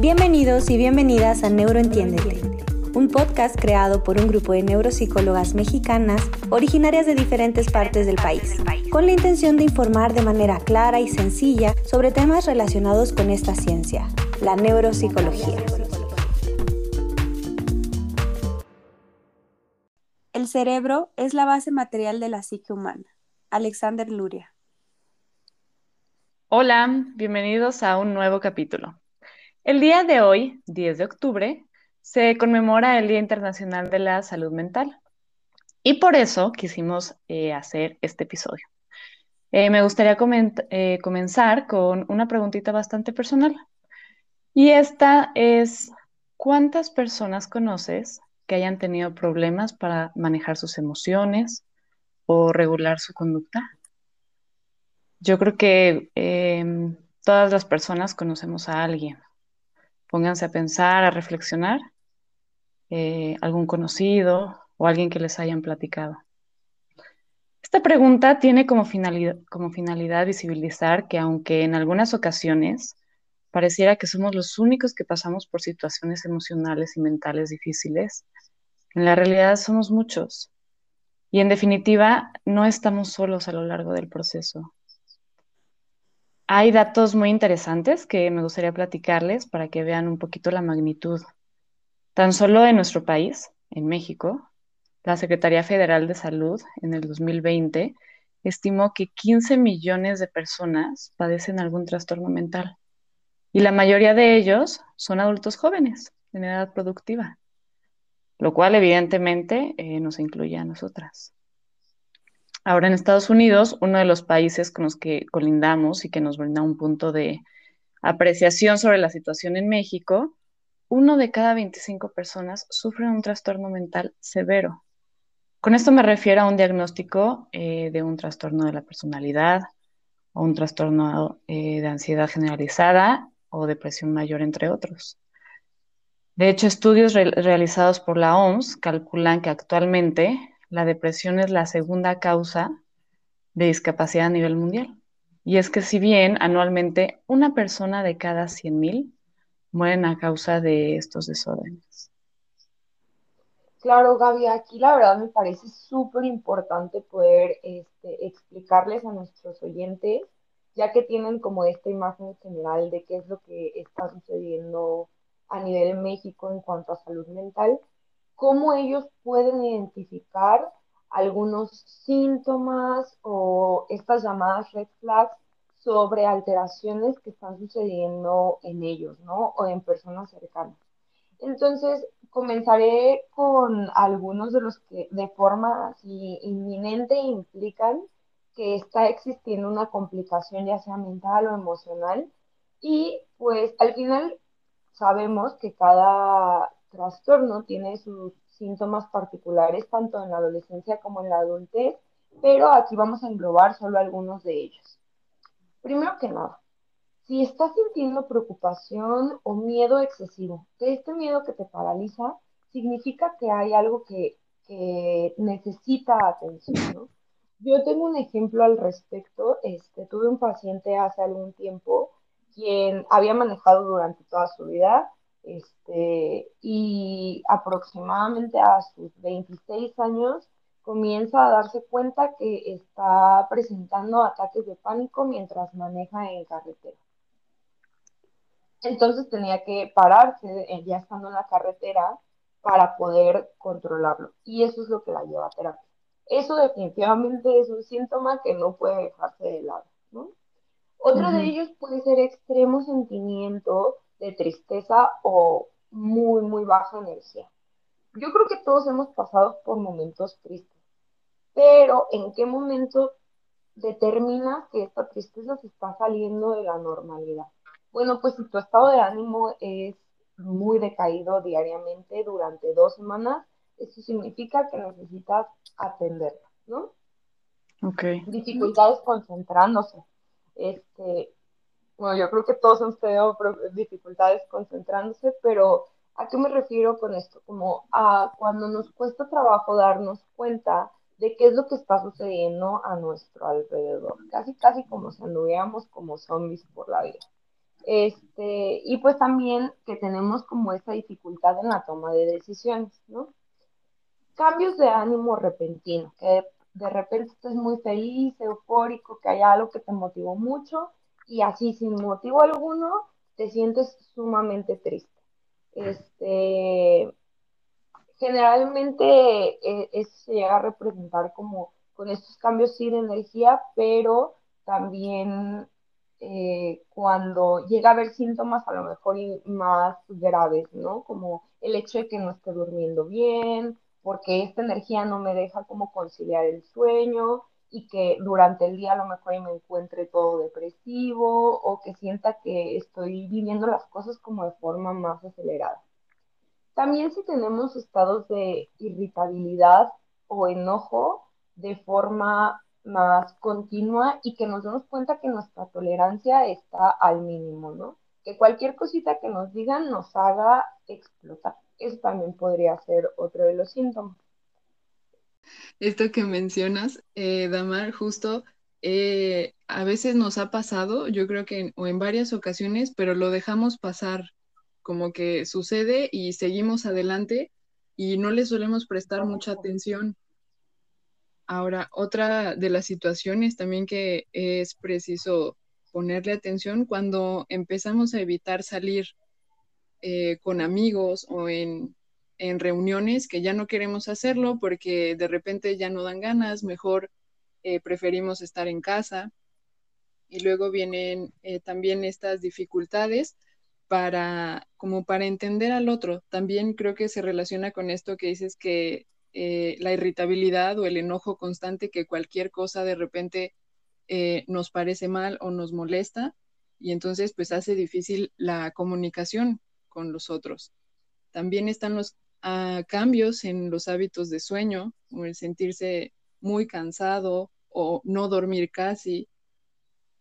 Bienvenidos y bienvenidas a Neuroentiéndete, un podcast creado por un grupo de neuropsicólogas mexicanas originarias de diferentes partes del país, con la intención de informar de manera clara y sencilla sobre temas relacionados con esta ciencia, la neuropsicología. El cerebro es la base material de la psique humana. Alexander Luria. Hola, bienvenidos a un nuevo capítulo. El día de hoy, 10 de octubre, se conmemora el Día Internacional de la Salud Mental y por eso quisimos eh, hacer este episodio. Eh, me gustaría eh, comenzar con una preguntita bastante personal y esta es, ¿cuántas personas conoces que hayan tenido problemas para manejar sus emociones o regular su conducta? Yo creo que em, todas las personas conocemos a alguien Pónganse a pensar, a reflexionar, eh, algún conocido o alguien que les hayan platicado. Esta pregunta tiene como finalidad, como finalidad visibilizar que aunque en algunas ocasiones pareciera que somos los únicos que pasamos por situaciones emocionales y mentales difíciles, en la realidad somos muchos. Y en definitiva, no estamos solos a lo largo del proceso. Hay datos muy interesantes que me gustaría platicarles para que vean un poquito la magnitud. Tan solo en nuestro país, en México, la Secretaría Federal de Salud en el 2020 estimó que 15 millones de personas padecen algún trastorno mental y la mayoría de ellos son adultos jóvenes en edad productiva, lo cual evidentemente eh, nos incluye a nosotras. Ahora en Estados Unidos, uno de los países con los que colindamos y que nos brinda un punto de apreciación sobre la situación en México, uno de cada 25 personas sufre un trastorno mental severo. Con esto me refiero a un diagnóstico eh, de un trastorno de la personalidad o un trastorno eh, de ansiedad generalizada o depresión mayor, entre otros. De hecho, estudios realizados por la OMS calculan que actualmente la depresión es la segunda causa de discapacidad a nivel mundial. Y es que si bien anualmente una persona de cada 100.000 mueren a causa de estos desórdenes. Claro, Gaby, aquí la verdad me parece súper importante poder este, explicarles a nuestros oyentes, ya que tienen como esta imagen general de qué es lo que está sucediendo a nivel México en cuanto a salud mental, cómo ellos pueden identificar algunos síntomas o estas llamadas red flags sobre alteraciones que están sucediendo en ellos, ¿no? O en personas cercanas. Entonces, comenzaré con algunos de los que de forma inminente implican que está existiendo una complicación ya sea mental o emocional y pues al final sabemos que cada trastorno tiene sus síntomas particulares tanto en la adolescencia como en la adultez, pero aquí vamos a englobar solo algunos de ellos. Primero que nada, si estás sintiendo preocupación o miedo excesivo, que este miedo que te paraliza significa que hay algo que, necesita atención, Yo tengo un ejemplo al respecto. Este, tuve un paciente hace algún tiempo quien había manejado durante toda su vida, este, y aproximadamente a sus 26 años comienza a darse cuenta que está presentando ataques de pánico mientras maneja en carretera. Entonces tenía que pararse eh, ya estando en la carretera para poder controlarlo. Y eso es lo que la lleva a terapia. Eso definitivamente es un síntoma que no puede dejarse de lado. Otro de ellos puede ser extremo sentimiento de tristeza o muy, muy baja energía. Yo creo que todos hemos pasado por momentos tristes, pero ¿en qué momento determinas que esta tristeza se está saliendo de la normalidad? Bueno, pues si tu estado de ánimo es muy decaído diariamente durante dos semanas, eso significa que necesitas atenderla, ¿no? Ok. Dificultades concentrándose. Este, bueno, yo creo que todos hemos tenido dificultades concentrándose, pero ¿a qué me refiero con esto? Como a cuando nos cuesta trabajo darnos cuenta de qué es lo que está sucediendo a nuestro alrededor, casi casi como si anduviéramos como zombies por la vida. Este, y pues también que tenemos como esa dificultad en la toma de decisiones, ¿no? Cambios de ánimo repentino, que de repente estás muy feliz, eufórico, que hay algo que te motivó mucho y así sin motivo alguno te sientes sumamente triste. Este, generalmente eh, se llega a representar como con estos cambios sí de energía, pero también eh, cuando llega a haber síntomas a lo mejor más graves, ¿no? Como el hecho de que no esté durmiendo bien, porque esta energía no me deja como conciliar el sueño y que durante el día a lo mejor me encuentre todo depresivo o que sienta que estoy viviendo las cosas como de forma más acelerada. También si tenemos estados de irritabilidad o enojo de forma más continua y que nos demos cuenta que nuestra tolerancia está al mínimo, ¿no? Que cualquier cosita que nos digan nos haga explotar. Eso también podría ser otro de los síntomas. Esto que mencionas, eh, Damar, justo eh, a veces nos ha pasado, yo creo que o en varias ocasiones, pero lo dejamos pasar como que sucede y seguimos adelante y no le solemos prestar mucha atención. Ahora, otra de las situaciones también que es preciso ponerle atención cuando empezamos a evitar salir eh, con amigos o en, en, reuniones que ya no queremos hacerlo porque de repente ya no dan ganas, mejor eh, preferimos estar en casa. Y luego vienen eh, también estas dificultades para, como para entender al otro. También creo que se relaciona con esto que dices que eh, la irritabilidad o el enojo constante, que cualquier cosa de repente nos parece mal o nos molesta y entonces pues hace difícil la comunicación con los otros. También están los ah, cambios en los hábitos de sueño, o el sentirse muy cansado o no dormir casi,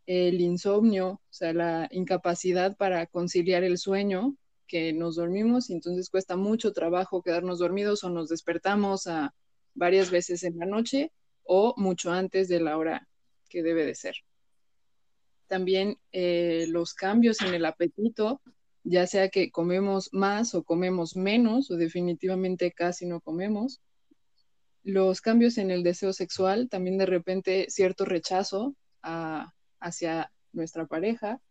el insomnio, o sea, la incapacidad para conciliar el sueño, que nos dormimos y entonces cuesta mucho trabajo quedarnos dormidos o nos despertamos a varias veces en la noche o mucho antes de la hora que debe de ser. También eh, los cambios en el apetito, ya sea que comemos más o comemos menos o definitivamente casi no comemos. Los cambios en el deseo sexual, también de repente cierto rechazo hacia nuestra pareja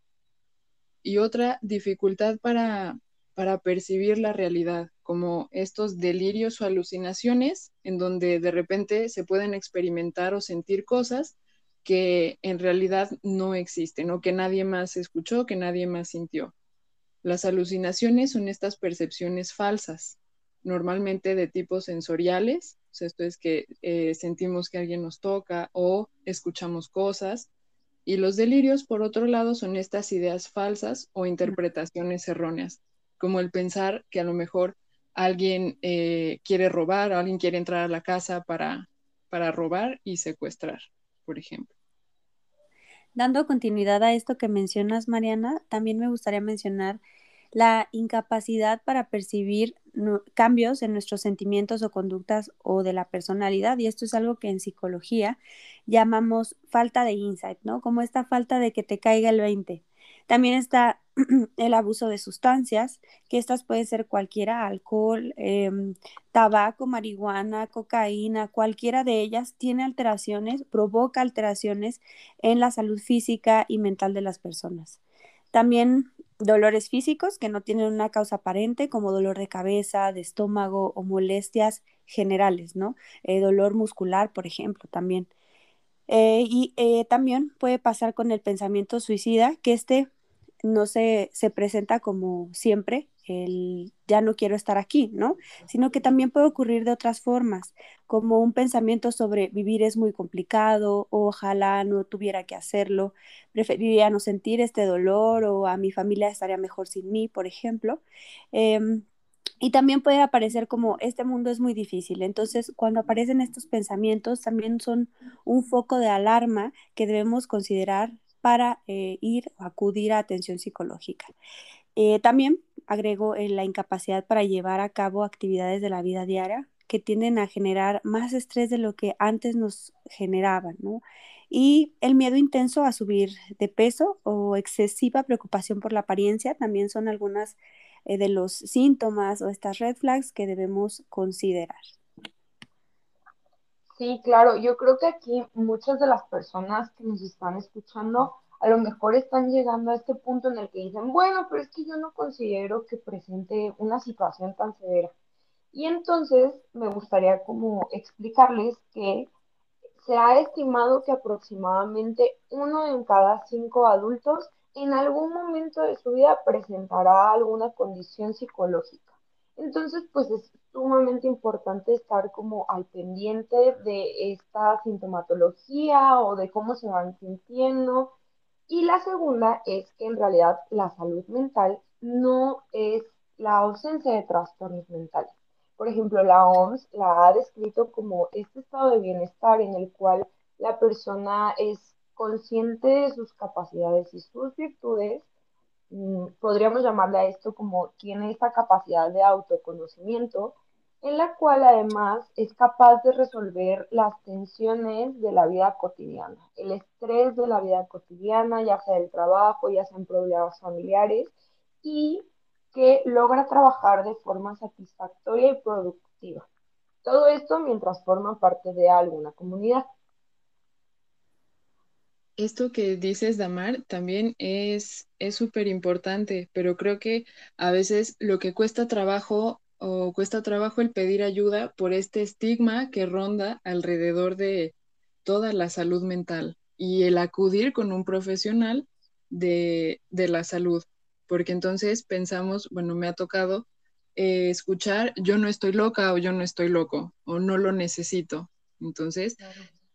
y otra dificultad para, para percibir la realidad, como estos delirios o alucinaciones en donde de repente se pueden experimentar o sentir cosas que en realidad no existen o que nadie más escuchó, que nadie más sintió. Las alucinaciones son estas percepciones falsas, normalmente de tipo sensoriales, esto es que eh, sentimos que alguien nos toca o escuchamos cosas, y los delirios, por otro lado, son estas ideas falsas o interpretaciones erróneas, como el pensar que a lo mejor alguien eh, quiere robar alguien quiere entrar a la casa para, para robar y secuestrar, por ejemplo. Dando continuidad a esto que mencionas, Mariana, también me gustaría mencionar la incapacidad para percibir cambios en nuestros sentimientos o conductas o de la personalidad. Y esto es algo que en psicología llamamos falta de insight, ¿no? Como esta falta de que te caiga el 20. También está el abuso de sustancias, que estas pueden ser cualquiera, alcohol, em, tabaco, marihuana, cocaína, cualquiera de ellas tiene alteraciones, provoca alteraciones en la salud física y mental de las personas. También dolores físicos que no tienen una causa aparente, como dolor de cabeza, de estómago o molestias generales, ¿no? Eh, dolor muscular, por ejemplo, también. Eh, y eh, también puede pasar con el pensamiento suicida, que este no se, se presenta como siempre, el ya no quiero estar aquí, ¿no? Sino que también puede ocurrir de otras formas, como un pensamiento sobre vivir es muy complicado, ojalá no tuviera que hacerlo, preferiría no sentir este dolor o a mi familia estaría mejor sin mí, por ejemplo. Em, y también puede aparecer como este mundo es muy difícil. Entonces, cuando aparecen estos pensamientos, también son un foco de alarma que debemos considerar para eh, ir o acudir a atención psicológica. Eh, también agrego eh, la incapacidad para llevar a cabo actividades de la vida diaria que tienden a generar más estrés de lo que antes nos generaban, ¿no? Y el miedo intenso a subir de peso o excesiva preocupación por la apariencia también son algunas eh, de los síntomas o estas red flags que debemos considerar. Sí, claro, yo creo que aquí muchas de las personas que nos están escuchando a lo mejor están llegando a este punto en el que dicen, bueno, pero es que yo no considero que presente una situación tan severa. Y entonces me gustaría como explicarles que se ha estimado que aproximadamente uno en cada cinco adultos en algún momento de su vida presentará alguna condición psicológica. Entonces, pues es sumamente importante estar como al pendiente de esta sintomatología o de cómo se van sintiendo. Y la segunda es que en realidad la salud mental no es la ausencia de trastornos mentales. Por ejemplo, la OMS la ha descrito como este estado de bienestar en el cual la persona es consciente de sus capacidades y sus virtudes. Mm, podríamos llamarle a esto como tiene esta capacidad de autoconocimiento, en la cual además es capaz de resolver las tensiones de la vida cotidiana, el estrés de la vida cotidiana, ya sea del trabajo, ya sea en problemas familiares, y que logra trabajar de forma satisfactoria y productiva. Todo esto mientras forma parte de alguna comunidad. Esto que dices, Damar, también es súper importante, pero creo que a veces lo que cuesta trabajo o cuesta trabajo el pedir ayuda por este estigma que ronda alrededor de toda la salud mental y el acudir con un profesional de, de la salud porque entonces pensamos, bueno, me ha tocado eh, escuchar, yo no estoy loca o yo no estoy loco o no lo necesito. Entonces,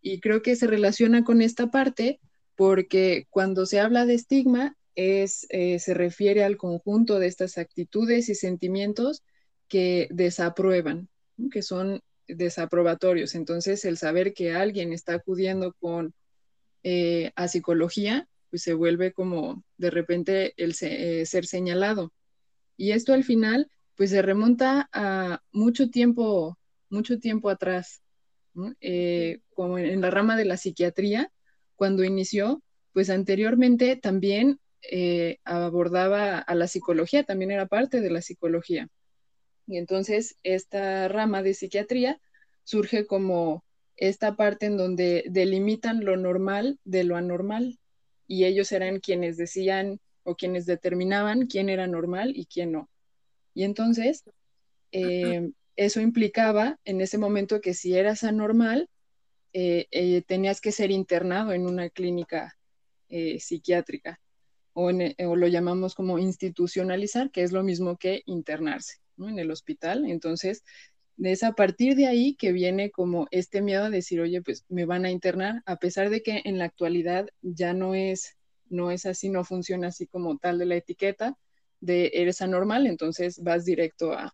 y creo que se relaciona con esta parte porque cuando se habla de estigma es, eh, se refiere al conjunto de estas actitudes y sentimientos que desaprueban, que son desaprobatorios. Entonces, el saber que alguien está acudiendo con eh, psicología pues se vuelve como de repente el eh, ser señalado. Y esto al final, pues se remonta a mucho tiempo, mucho tiempo atrás, eh, como en, la rama de la psiquiatría, cuando inició, pues anteriormente también eh, abordaba a la psicología, también era parte de la psicología. Y entonces esta rama de psiquiatría surge como esta parte en donde delimitan lo normal de lo anormal, y ellos eran quienes decían o quienes determinaban quién era normal y quién no. Y entonces, eh, eso implicaba en ese momento que si eras anormal, eh, eh, tenías que ser internado en una clínica psiquiátrica o, o, lo llamamos como institucionalizar, que es lo mismo que internarse en el hospital. Entonces, es a partir de ahí que viene como este miedo a decir, oye, pues me van a internar, a pesar de que en la actualidad ya no es, no es así, no funciona así como tal de la etiqueta de eres anormal, entonces vas directo a,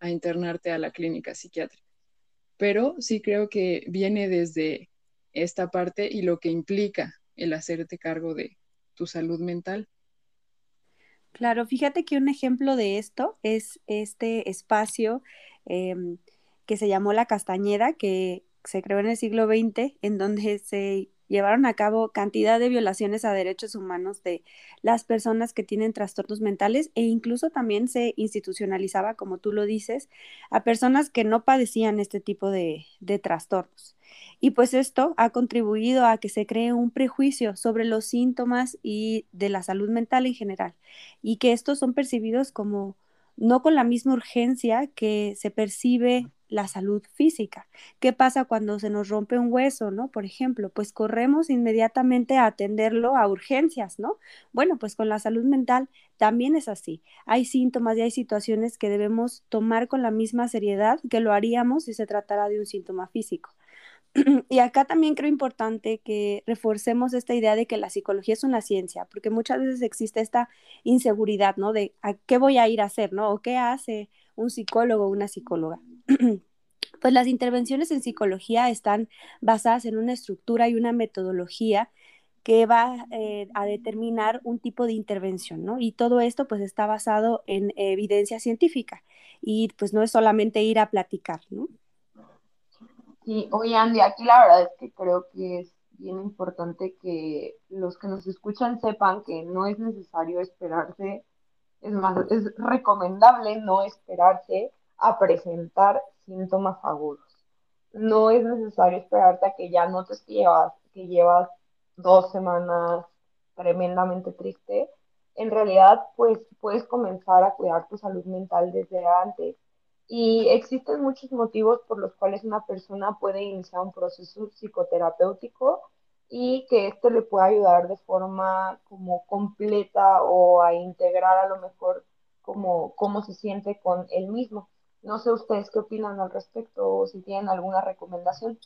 a internarte a la clínica psiquiátrica. Pero sí creo que viene desde esta parte y lo que implica el hacerte cargo de tu salud mental. Claro, fíjate que un ejemplo de esto es este espacio Em, que se llamó La Castañeda, que se creó en el siglo XX, en donde se llevaron a cabo cantidad de violaciones a derechos humanos de las personas que tienen trastornos mentales e incluso también se institucionalizaba, como tú lo dices, a personas que no padecían este tipo de, trastornos. Y pues esto ha contribuido a que se cree un prejuicio sobre los síntomas y de la salud mental en general y que estos son percibidos como no con la misma urgencia que se percibe la salud física. ¿Qué pasa cuando se nos rompe un hueso, no? Por ejemplo, pues corremos inmediatamente a atenderlo a urgencias, ¿no? Bueno, pues con la salud mental también es así. Hay síntomas y hay situaciones que debemos tomar con la misma seriedad que lo haríamos si se tratara de un síntoma físico. y acá también creo importante que reforcemos esta idea de que la psicología es una ciencia, porque muchas veces existe esta inseguridad, ¿no? De qué voy a ir a hacer, ¿no? O qué hace un psicólogo o una psicóloga. pues las intervenciones en psicología están basadas en una estructura y una metodología que va eh, a determinar un tipo de intervención, ¿no? Y todo esto pues está basado en evidencia científica y pues no es solamente ir a platicar, ¿no? Sí, oye Andy, aquí la verdad es que creo que es bien importante que los que nos escuchan sepan que no es necesario esperarse, es más, es recomendable no esperarse a presentar síntomas agudos. No es necesario esperarte a que ya notes que llevas, que llevas dos semanas tremendamente triste. En realidad, pues puedes comenzar a cuidar tu salud mental desde antes. Y existen muchos motivos por los cuales una persona puede iniciar un proceso psicoterapéutico y que esto le pueda ayudar de forma como completa o a integrar a lo mejor como cómo se siente con él mismo. No sé ustedes qué opinan al respecto o si tienen alguna recomendación.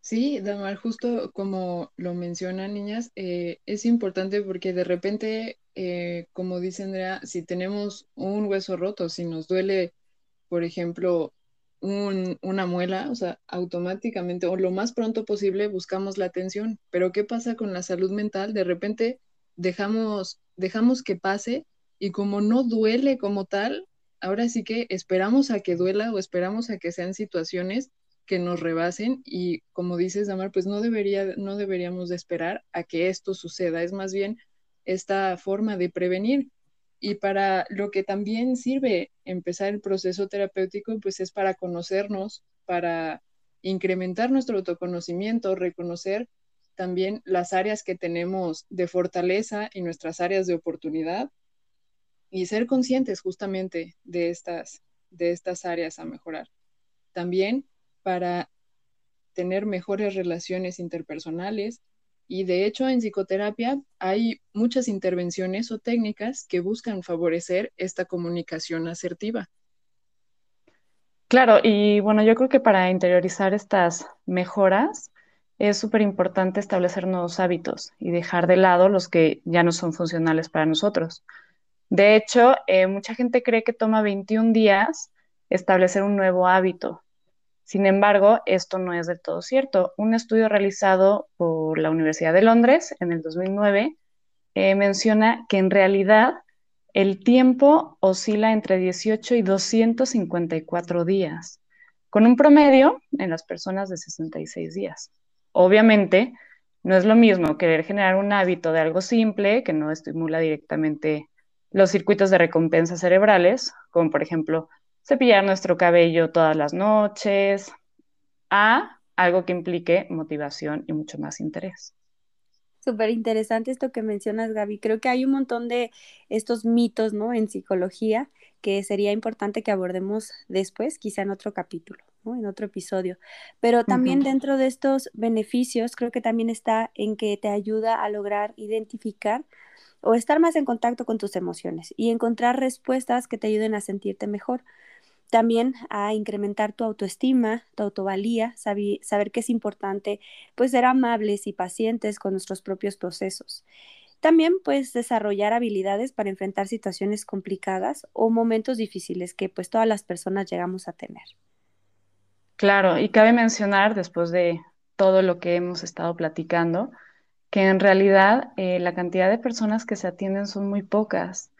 Sí, Damar, justo como lo mencionan niñas, eh, es importante porque de repente, eh, como dice Andrea, si tenemos un hueso roto, si nos duele, por ejemplo, una muela, o sea, automáticamente o lo más pronto posible buscamos la atención. Pero ¿qué pasa con la salud mental? De repente dejamos, dejamos que pase y como no duele como tal, ahora sí que esperamos a que duela o esperamos a que sean situaciones que nos rebasen y como dices, Damar, pues no, debería, no deberíamos de esperar a que esto suceda, es más bien esta forma de prevenir. Y para lo que también sirve empezar el proceso terapéutico, pues es para conocernos, para incrementar nuestro autoconocimiento, reconocer también las áreas que tenemos de fortaleza y nuestras áreas de oportunidad y ser conscientes justamente de estas, de estas áreas a mejorar. También para tener mejores relaciones interpersonales y de hecho en psicoterapia hay muchas intervenciones o técnicas que buscan favorecer esta comunicación asertiva. Claro, y bueno, yo creo que para interiorizar estas mejoras es súper importante establecer nuevos hábitos y dejar de lado los que ya no son funcionales para nosotros. De hecho, eh, mucha gente cree que toma 21 días establecer un nuevo hábito, sin embargo, esto no es del todo cierto. Un estudio realizado por la Universidad de Londres en el 2009 eh, menciona que en realidad el tiempo oscila entre 18 y 254 días, con un promedio en las personas de 66 días. Obviamente, no es lo mismo querer generar un hábito de algo simple que no estimula directamente los circuitos de recompensa cerebrales, como por ejemplo cepillar nuestro cabello todas las noches, a algo que implique motivación y mucho más interés. Súper interesante esto que mencionas, Gaby. Creo que hay un montón de estos mitos, ¿no? En psicología que sería importante que abordemos después, quizá en otro capítulo, ¿no? En otro episodio. Pero también dentro de estos beneficios, creo que también está en que te ayuda a lograr identificar o estar más en contacto con tus emociones y encontrar respuestas que te ayuden a sentirte mejor también a incrementar tu autoestima, tu autovalía, saber, que es importante pues ser amables y pacientes con nuestros propios procesos. También puedes desarrollar habilidades para enfrentar situaciones complicadas o momentos difíciles que pues todas las personas llegamos a tener. Claro, y cabe mencionar después de todo lo que hemos estado platicando, que en realidad eh, la cantidad de personas que se atienden son muy pocas.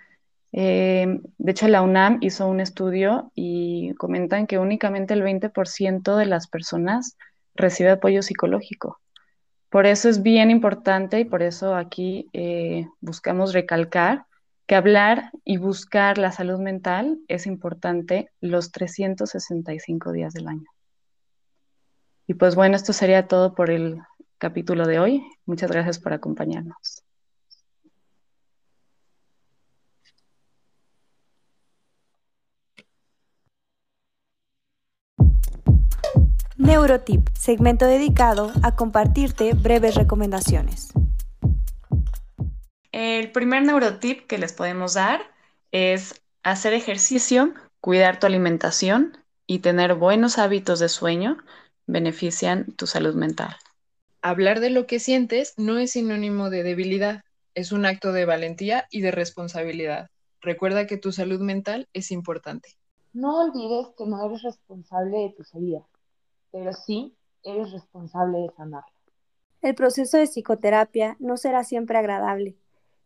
Eh, de hecho, la UNAM hizo un estudio y comentan que únicamente el 20% de las personas recibe apoyo psicológico. Por eso es bien importante y por eso aquí eh, buscamos recalcar que hablar y buscar la salud mental es importante los 365 días del año. Y pues bueno, esto sería todo por el capítulo de hoy. Muchas gracias por acompañarnos. Neurotip, segmento dedicado a compartirte breves recomendaciones. El primer neurotip que les podemos dar es hacer ejercicio, cuidar tu alimentación y tener buenos hábitos de sueño benefician tu salud mental. Hablar de lo que sientes no es sinónimo de debilidad, es un acto de valentía y de responsabilidad. Recuerda que tu salud mental es importante. No olvides que no eres responsable de tu salida pero sí eres responsable de sanarla. El proceso de psicoterapia no será siempre agradable.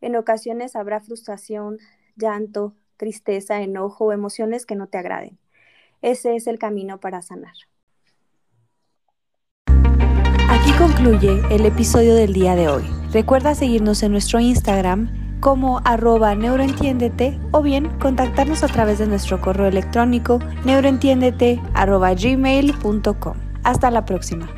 En ocasiones habrá frustración, llanto, tristeza, enojo o emociones que no te agraden. Ese es el camino para sanar. Concluye el episodio del día de hoy. Recuerda seguirnos en nuestro Instagram como arroba neuroentiéndete o bien contactarnos a través de nuestro correo electrónico neuroentiéndete arroba. Hasta la próxima.